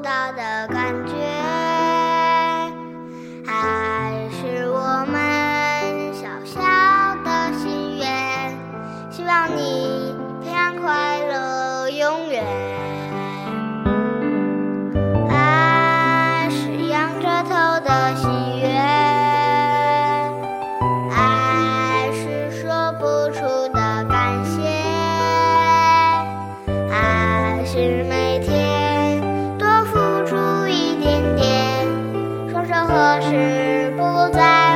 高高的是不在。